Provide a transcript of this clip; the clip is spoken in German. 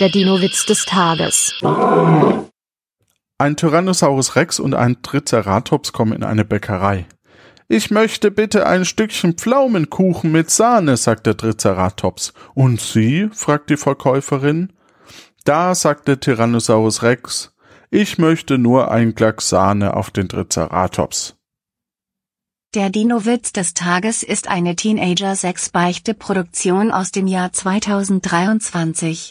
Der Dino-Witz des Tages. Ein Tyrannosaurus Rex und ein Triceratops kommen in eine Bäckerei. Ich möchte bitte ein Stückchen Pflaumenkuchen mit Sahne, sagt der Triceratops. Und Sie? fragt die Verkäuferin. Da sagt der Tyrannosaurus Rex, ich möchte nur ein Glack Sahne auf den Triceratops. Der Dino-Witz des Tages ist eine Teenager-6-Beichte-Produktion aus dem Jahr 2023.